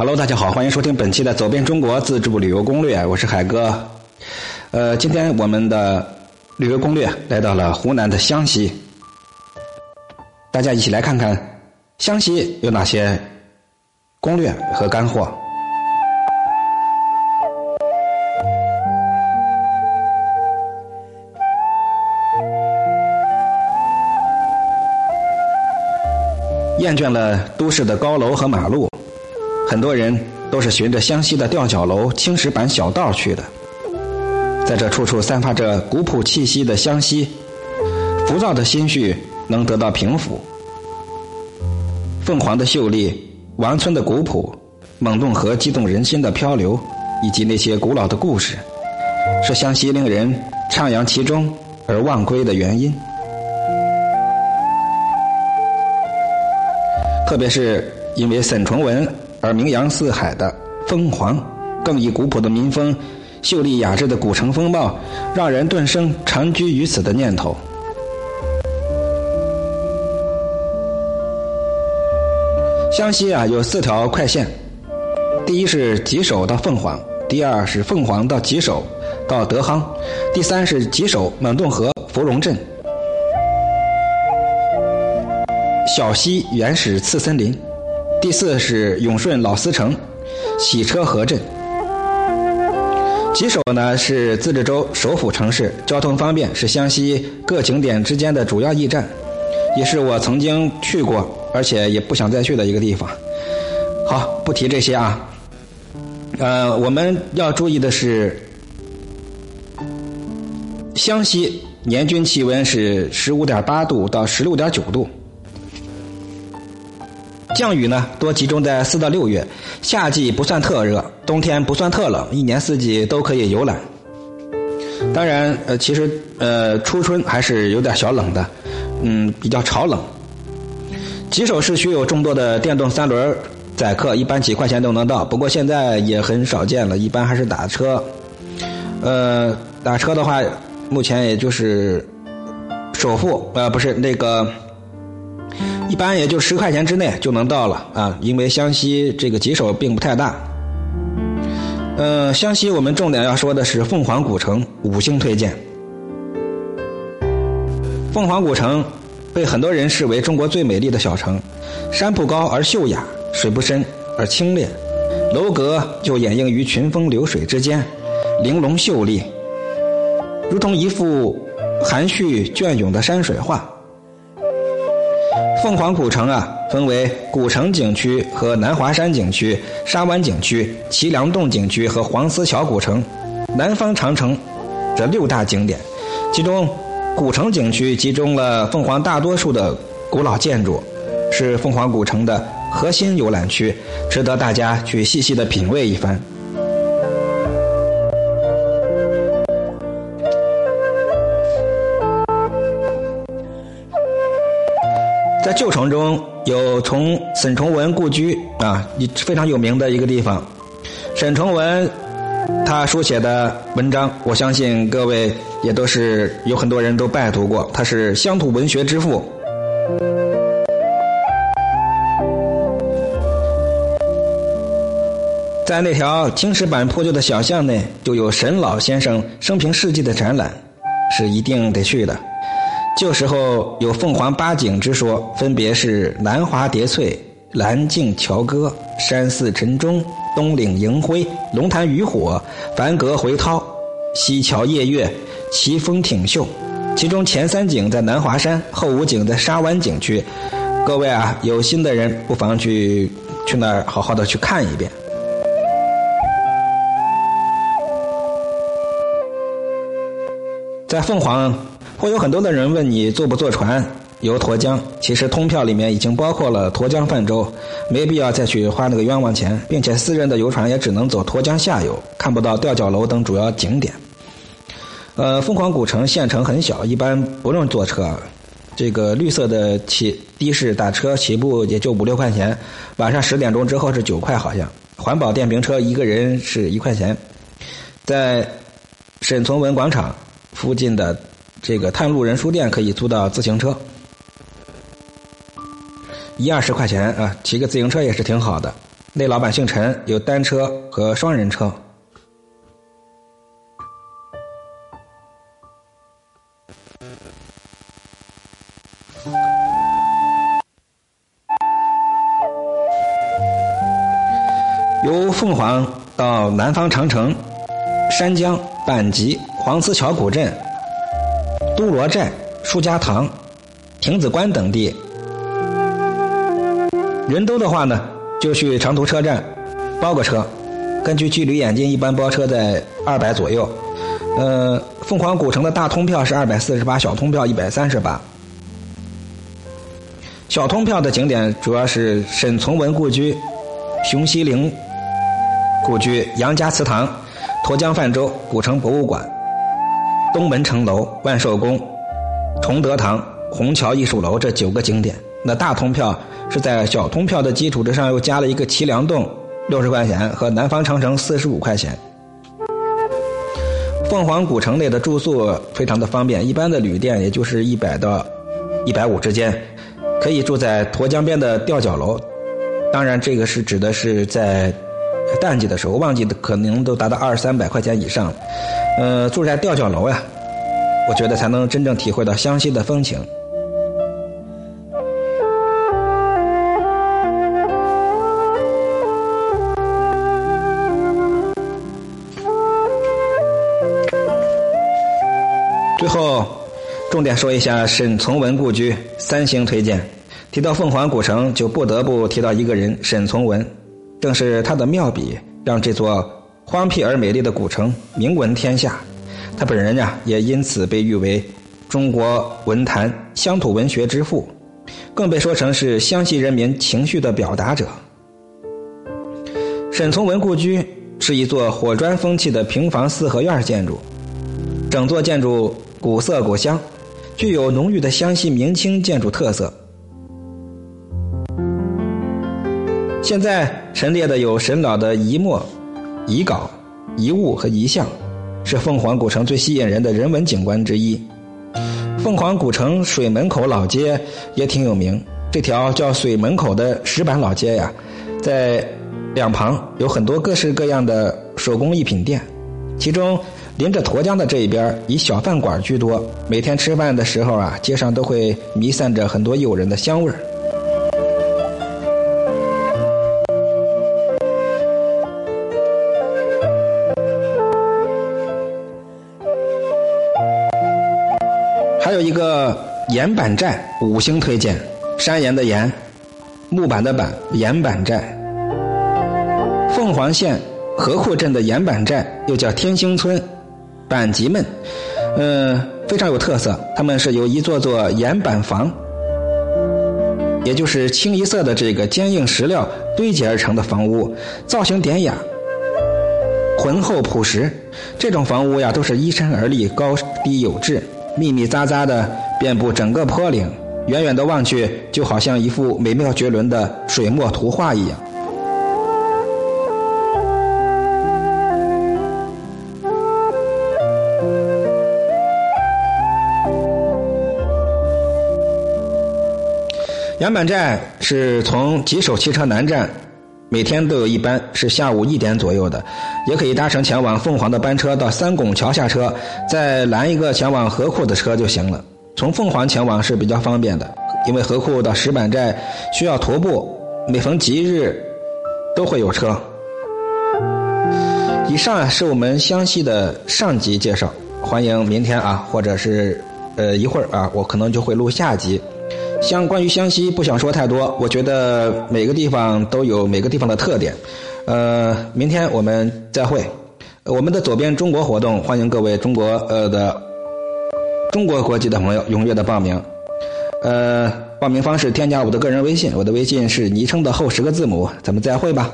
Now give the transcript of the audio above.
Hello，大家好，欢迎收听本期的《走遍中国自助旅游攻略》，我是海哥。呃，今天我们的旅游攻略来到了湖南的湘西，大家一起来看看湘西有哪些攻略和干货。厌倦了都市的高楼和马路，很多人都是循着湘西的吊脚楼、青石板小道去的。在这处处散发着古朴气息的湘西，浮躁的心绪能得到平抚。凤凰的秀丽，王村的古朴，蒙洞河激动人心的漂流，以及那些古老的故事，是湘西令人徜徉其中而忘归的原因。特别是因为沈从文而名扬四海的凤凰，更以古朴的民风、秀丽雅致的古城风貌，让人顿生长居于此的念头。湘西啊，有四条快线，第一是吉首到凤凰，第二是凤凰到吉首到德夯，第三是吉首蒙洞河芙蓉镇。小溪原始次森林，第四是永顺老司城，洗车河镇。吉首呢是自治州首府城市，交通方便，是湘西各景点之间的主要驿站，也是我曾经去过，而且也不想再去的一个地方。好，不提这些啊。呃，我们要注意的是，湘西年均气温是十五点八度到十六点九度。降雨呢，多集中在四到六月，夏季不算特热，冬天不算特冷，一年四季都可以游览。当然，呃，其实呃，初春还是有点小冷的，嗯，比较潮冷。吉首市区有众多的电动三轮载客，一般几块钱都能到，不过现在也很少见了，一般还是打车。呃，打车的话，目前也就是首付，呃，不是那个。一般也就十块钱之内就能到了啊，因为湘西这个吉首并不太大。呃，湘西我们重点要说的是凤凰古城，五星推荐。凤凰古城被很多人视为中国最美丽的小城，山不高而秀雅，水不深而清冽，楼阁就掩映于群峰流水之间，玲珑秀丽，如同一幅含蓄隽永的山水画。凤凰古城啊，分为古城景区和南华山景区、沙湾景区、祁梁洞景区和黄丝桥古城、南方长城这六大景点。其中，古城景区集中了凤凰大多数的古老建筑，是凤凰古城的核心游览区，值得大家去细细的品味一番。旧城中有从沈从文故居啊，非常有名的一个地方。沈从文他书写的文章，我相信各位也都是有很多人都拜读过。他是乡土文学之父。在那条青石板破旧的小巷内，就有沈老先生生平事迹的展览，是一定得去的。旧时候有凤凰八景之说，分别是南华叠翠、蓝镜桥歌、山寺晨钟、东岭迎辉、龙潭渔火、梵阁回涛、西桥夜月、奇峰挺秀。其中前三景在南华山，后五景在沙湾景区。各位啊，有心的人不妨去去那儿好好的去看一遍。在凤凰。会有很多的人问你坐不坐船游沱江？其实通票里面已经包括了沱江泛舟，没必要再去花那个冤枉钱，并且私人的游船也只能走沱江下游，看不到吊脚楼等主要景点。呃，凤凰古城县城很小，一般不用坐车。这个绿色的起的士打车起步也就五六块钱，晚上十点钟之后是九块，好像环保电瓶车一个人是一块钱。在沈从文广场附近的。这个探路人书店可以租到自行车，一二十块钱啊，骑个自行车也是挺好的。那老板姓陈，有单车和双人车。由凤凰到南方长城、山江、阪吉、黄磁桥古镇、都罗寨、舒家塘、亭子关等地，人多的话呢，就去长途车站包个车。根据距离演进，一般包车在二百左右。呃，凤凰古城的大通票是二百四十八，小通票一百三十八。小通票的景点主要是沈从文故居、熊希龄故居、杨家祠堂、沱江泛舟古城博物馆、东门城楼、万寿宫、崇德堂、虹桥艺术楼这九个景点。那大通票是在小通票的基础之上又加了一个齐梁洞，六十块钱和南方长城四十五块钱。凤凰古城内的住宿非常的方便，一般的旅店也就是一百到一百五之间，可以住在沱江边的吊脚楼。当然，这个是指的是在淡季的时候，旺季的可能都达到二三百块钱以上。呃，住在吊脚楼呀，我觉得才能真正体会到湘西的风情。最后，重点说一下沈从文故居三星推荐。提到凤凰古城，就不得不提到一个人——沈从文。正是他的妙笔，让这座荒僻而美丽的古城名闻天下。他本人呀，也因此被誉为中国文坛乡土文学之父，更被说成是湘西人民情绪的表达者。沈从文故居是一座火砖风气的平房四合院建筑，整座建筑。古色古香，具有浓郁的湘西明清建筑特色。现在陈列的有沈老的遗墨、遗稿、遗物和遗像，是凤凰古城最吸引人的人文景观之一。凤凰古城水门口老街也挺有名，这条叫水门口的石板老街呀，在两旁有很多各式各样的手工艺品店，其中。临着沱江的这一边，以小饭馆居多。每天吃饭的时候啊，街上都会弥散着很多诱人的香味儿。还有一个岩板寨，五星推荐：山岩的岩，木板的板，岩板寨。凤凰县河库镇的岩板寨，又叫天星村。板集们，嗯，非常有特色。他们是由一座座岩板房，也就是清一色的这个坚硬石料堆积而成的房屋，造型典雅，浑厚朴实。这种房屋呀，都是依山而立，高低有致，密密匝匝的遍布整个坡岭，远远的望去，就好像一幅美妙绝伦的水墨图画一样。杨板寨是从吉首汽车南站，每天都有一班，是下午一点左右的，也可以搭乘前往凤凰的班车到三拱桥下车，再拦一个前往河库的车就行了。从凤凰前往是比较方便的，因为河库到石板寨需要徒步，每逢吉日都会有车。以上啊是我们湘西的上集介绍，欢迎明天啊，或者是呃一会儿啊，我可能就会录下集。像关于湘西，不想说太多。我觉得每个地方都有每个地方的特点。呃，明天我们再会。我们的左边中国活动，欢迎各位中国呃的中国国籍的朋友踊跃的报名。呃，报名方式：添加我的个人微信，我的微信是昵称的后十个字母。咱们再会吧。